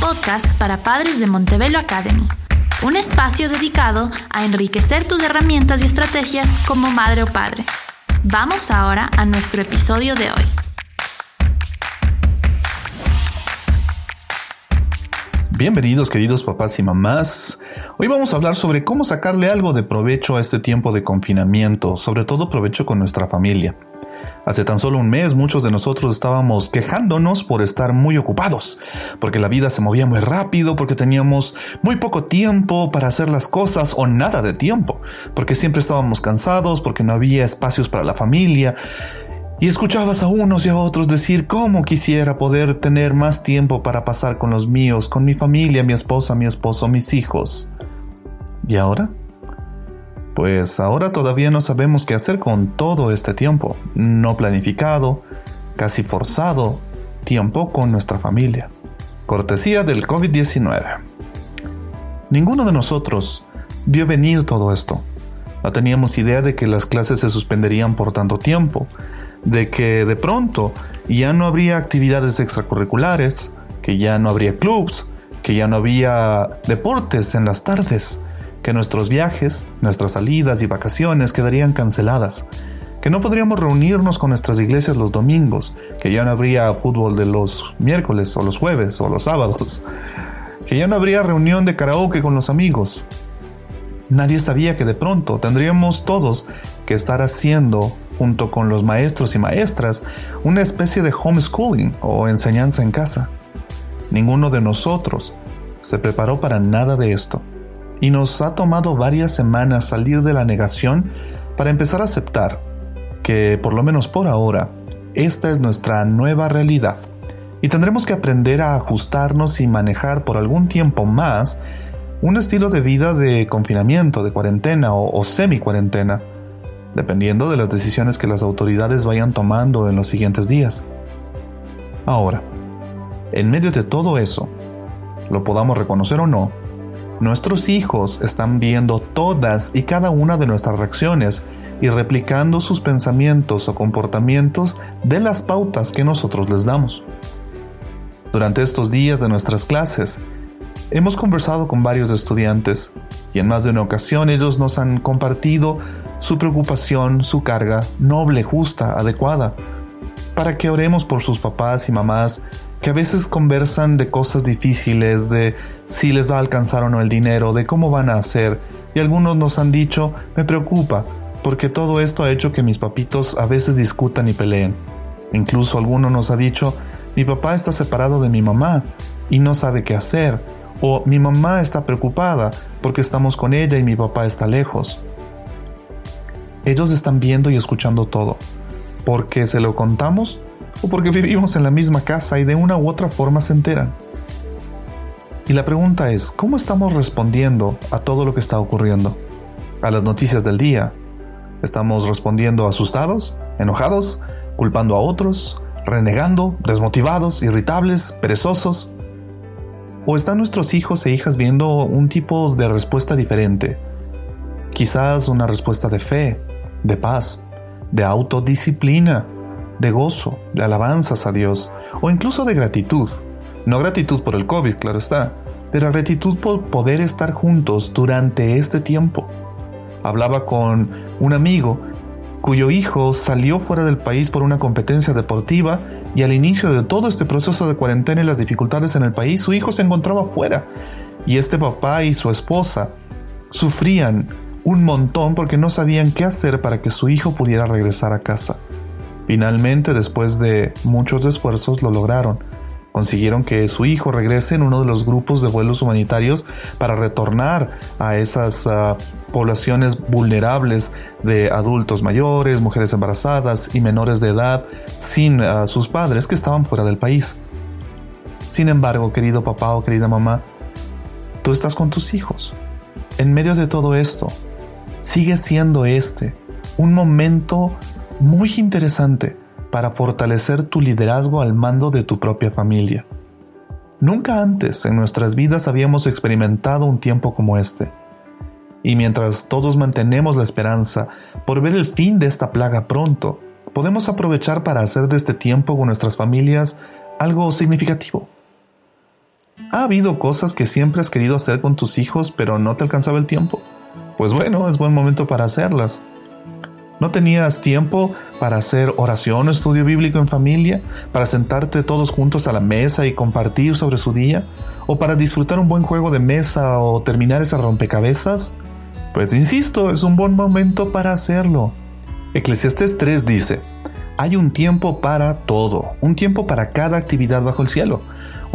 podcast para padres de Montebello Academy, un espacio dedicado a enriquecer tus herramientas y estrategias como madre o padre. Vamos ahora a nuestro episodio de hoy. Bienvenidos queridos papás y mamás. Hoy vamos a hablar sobre cómo sacarle algo de provecho a este tiempo de confinamiento, sobre todo provecho con nuestra familia. Hace tan solo un mes muchos de nosotros estábamos quejándonos por estar muy ocupados, porque la vida se movía muy rápido, porque teníamos muy poco tiempo para hacer las cosas o nada de tiempo, porque siempre estábamos cansados, porque no había espacios para la familia, y escuchabas a unos y a otros decir cómo quisiera poder tener más tiempo para pasar con los míos, con mi familia, mi esposa, mi esposo, mis hijos. ¿Y ahora? Pues ahora todavía no sabemos qué hacer con todo este tiempo, no planificado, casi forzado, tiempo con nuestra familia. Cortesía del COVID-19. Ninguno de nosotros vio venir todo esto. No teníamos idea de que las clases se suspenderían por tanto tiempo de que de pronto ya no habría actividades extracurriculares, que ya no habría clubs, que ya no había deportes en las tardes, que nuestros viajes, nuestras salidas y vacaciones quedarían canceladas, que no podríamos reunirnos con nuestras iglesias los domingos, que ya no habría fútbol de los miércoles o los jueves o los sábados, que ya no habría reunión de karaoke con los amigos. Nadie sabía que de pronto tendríamos todos que estar haciendo junto con los maestros y maestras, una especie de homeschooling o enseñanza en casa. Ninguno de nosotros se preparó para nada de esto, y nos ha tomado varias semanas salir de la negación para empezar a aceptar que, por lo menos por ahora, esta es nuestra nueva realidad, y tendremos que aprender a ajustarnos y manejar por algún tiempo más un estilo de vida de confinamiento, de cuarentena o, semi-cuarentena dependiendo de las decisiones que las autoridades vayan tomando en los siguientes días. Ahora, en medio de todo eso, lo podamos reconocer o no, nuestros hijos están viendo todas y cada una de nuestras reacciones y replicando sus pensamientos o comportamientos de las pautas que nosotros les damos. Durante estos días de nuestras clases, hemos conversado con varios estudiantes y en más de una ocasión ellos nos han compartido su preocupación, su carga, noble, justa, adecuada, para que oremos por sus papás y mamás que a veces conversan de cosas difíciles, de si les va a alcanzar o no el dinero, de cómo van a hacer, y algunos nos han dicho, me preocupa, porque todo esto ha hecho que mis papitos a veces discutan y peleen. Incluso alguno nos ha dicho, mi papá está separado de mi mamá y no sabe qué hacer, o mi mamá está preocupada porque estamos con ella y mi papá está lejos. Ellos están viendo y escuchando todo, porque se lo contamos porque vivimos en la misma casa y de una u otra forma se enteran. Y la pregunta es, ¿cómo estamos respondiendo a todo lo que está ocurriendo? A las noticias del día. ¿Estamos respondiendo asustados, enojados, culpando a otros, renegando, desmotivados, irritables, perezosos? ¿O están nuestros hijos e hijas viendo un tipo de respuesta diferente? Quizás una respuesta de fe, de paz, de autodisciplina, de gozo, de alabanzas a Dios o incluso de gratitud. No gratitud por el COVID, claro está, pero gratitud por poder estar juntos durante este tiempo. Hablaba con un amigo cuyo hijo salió fuera del país por una competencia deportiva y al inicio de todo este proceso de cuarentena y las dificultades en el país, su hijo se encontraba fuera y este papá y su esposa sufrían un montón porque no sabían qué hacer para que su hijo pudiera regresar a casa. Finalmente, después de muchos esfuerzos, lo lograron. Consiguieron que su hijo regrese en uno de los grupos de vuelos humanitarios para retornar a esas ah, poblaciones vulnerables de adultos mayores, mujeres embarazadas y menores de edad sin ah, sus padres que estaban fuera del país. Sin embargo, querido papá o querida mamá, tú estás con tus hijos. En medio de todo esto, sigue siendo este un momento muy interesante para fortalecer tu liderazgo al mando de tu propia familia. Nunca antes en nuestras vidas habíamos experimentado un tiempo como este. Y mientras todos mantenemos la esperanza por ver el fin de esta plaga pronto, podemos aprovechar para hacer de este tiempo con nuestras familias algo significativo. ¿Ha habido cosas que siempre has querido hacer con tus hijos pero no te alcanzaba el tiempo? Pues bueno, es buen momento para hacerlas. ¿No tenías tiempo para hacer oración o estudio bíblico en familia? ¿Para sentarte todos juntos a la mesa y compartir sobre su día? ¿O para disfrutar un buen juego de mesa o terminar ese rompecabezas? Pues insisto, es un buen momento para hacerlo. Eclesiastes 3 dice, hay un tiempo para todo, un tiempo para cada actividad bajo el cielo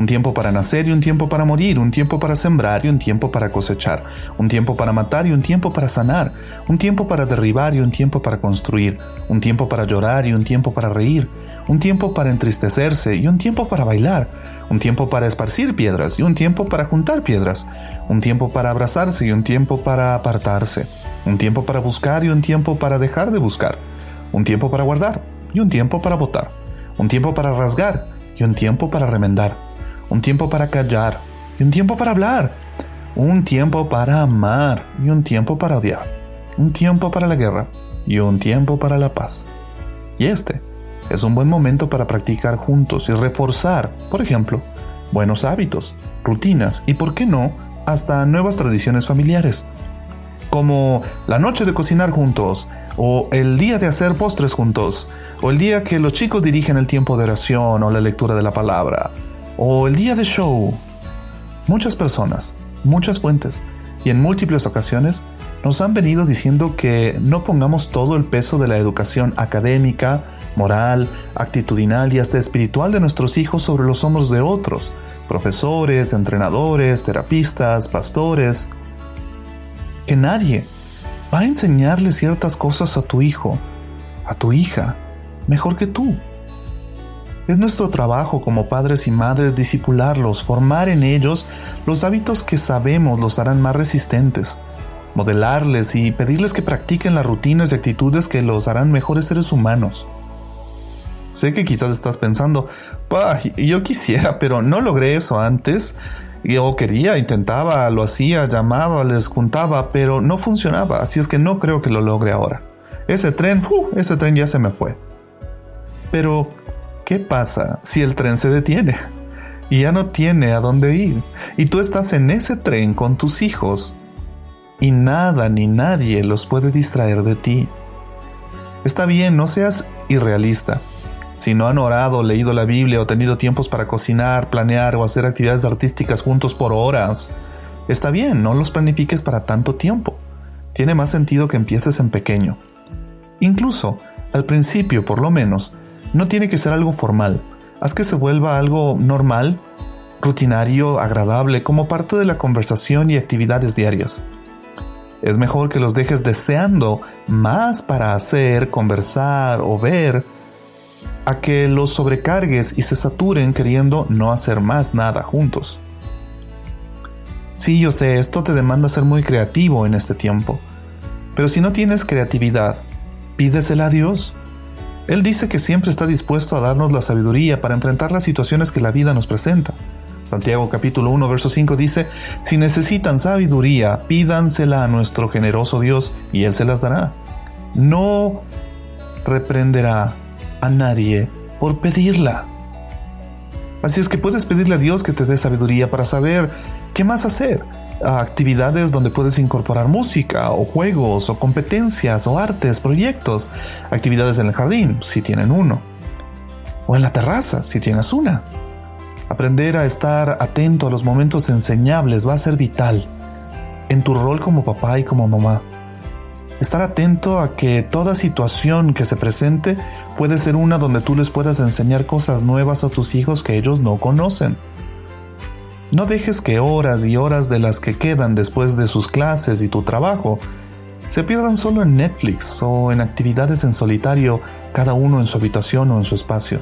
un tiempo para nacer y un tiempo para morir, un tiempo para sembrar y un tiempo para cosechar, un tiempo para matar y un tiempo para sanar, un tiempo para derribar y un tiempo para construir, un tiempo para llorar y un tiempo para reír, un tiempo para entristecerse y un tiempo para bailar, un tiempo para esparcir piedras y un tiempo para juntar piedras, un tiempo para abrazarse y un tiempo para apartarse, un tiempo para buscar y un tiempo para dejar de buscar, un tiempo para guardar y un tiempo para botar, un tiempo para rasgar y un tiempo para remendar un tiempo para callar y un tiempo para hablar, un tiempo para amar y un tiempo para odiar, un tiempo para la guerra y un tiempo para la paz. Y este es un buen momento para practicar juntos y reforzar, por ejemplo, buenos hábitos, rutinas y, por qué no, hasta nuevas tradiciones familiares, como la noche de cocinar juntos, o el día de hacer postres juntos, o el día que los chicos dirigen el tiempo de oración o la lectura de la palabra, o el día de show. Muchas personas, muchas fuentes y en múltiples ocasiones nos han venido diciendo que no pongamos todo el peso de la educación académica, moral, actitudinal y hasta espiritual de nuestros hijos sobre los hombros de otros, profesores, entrenadores, terapistas, pastores. Que nadie va a enseñarle ciertas cosas a tu hijo, a tu hija, mejor que tú. Es nuestro trabajo como padres y madres disipularlos, formar en ellos los hábitos que sabemos los harán más resistentes, modelarles y pedirles que practiquen las rutinas y actitudes que los harán mejores seres humanos. Sé que quizás estás pensando, yo quisiera, pero no logré eso antes. Yo quería, intentaba, lo hacía, llamaba, les juntaba, pero no funcionaba, así es que no creo que lo logre ahora. Ese tren, ese tren ya se me fue. Pero ¿Qué pasa si el tren se detiene? Y ya no tiene a dónde ir. Y tú estás en ese tren con tus hijos. Y nada ni nadie los puede distraer de ti. Está bien, no seas irrealista. Si no han orado, leído la Biblia o tenido tiempos para cocinar, planear o hacer actividades artísticas juntos por horas, está bien, no los planifiques para tanto tiempo. Tiene más sentido que empieces en pequeño. Incluso, al principio por lo menos, no tiene que ser algo formal. Haz que se vuelva algo normal, rutinario, agradable, como parte de la conversación y actividades diarias. Es mejor que los dejes deseando más para hacer, conversar o ver, a que los sobrecargues y se saturen queriendo no hacer más nada juntos. Sí, yo sé, esto te demanda ser muy creativo en este tiempo, pero si no tienes creatividad, pídesela a Dios. Él dice que siempre está dispuesto a darnos la sabiduría para enfrentar las situaciones que la vida nos presenta. Santiago capítulo 1 verso 5 dice, si necesitan sabiduría, pídansela a nuestro generoso Dios y Él se las dará. No reprenderá a nadie por pedirla. Así es que puedes pedirle a Dios que te dé sabiduría para saber qué más hacer, actividades donde puedes incorporar música o juegos o competencias o artes, proyectos, actividades en el jardín, si tienen uno, o en la terraza, si tienes una. Aprender a estar atento a los momentos enseñables va a ser vital en tu rol como papá y como mamá. Estar atento a que toda situación que se presente puede ser una donde tú les puedas enseñar cosas nuevas a tus hijos que ellos no conocen. No dejes que horas y horas de las que quedan después de sus clases y tu trabajo se pierdan solo en Netflix o en actividades en solitario, cada uno en su habitación o en su espacio.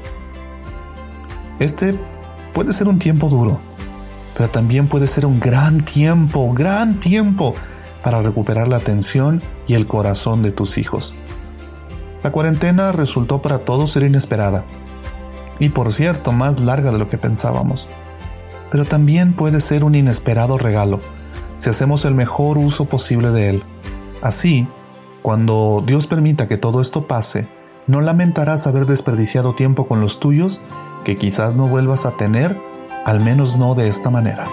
Este puede ser un tiempo duro, pero también puede ser un gran tiempo, gran tiempo para recuperar la atención y el corazón de tus hijos. La cuarentena resultó para todos ser inesperada y por cierto más larga de lo que pensábamos pero también puede ser un inesperado regalo si hacemos el mejor uso posible de él. Así, cuando Dios permita que todo esto pase, no lamentarás haber desperdiciado tiempo con los tuyos que quizás no vuelvas a tener al menos no de esta manera.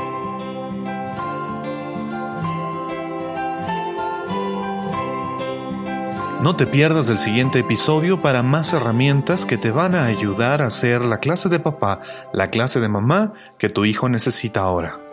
No te pierdas el siguiente episodio para más herramientas que te van a ayudar a hacer la clase de papá, la clase de mamá que tu hijo necesita ahora.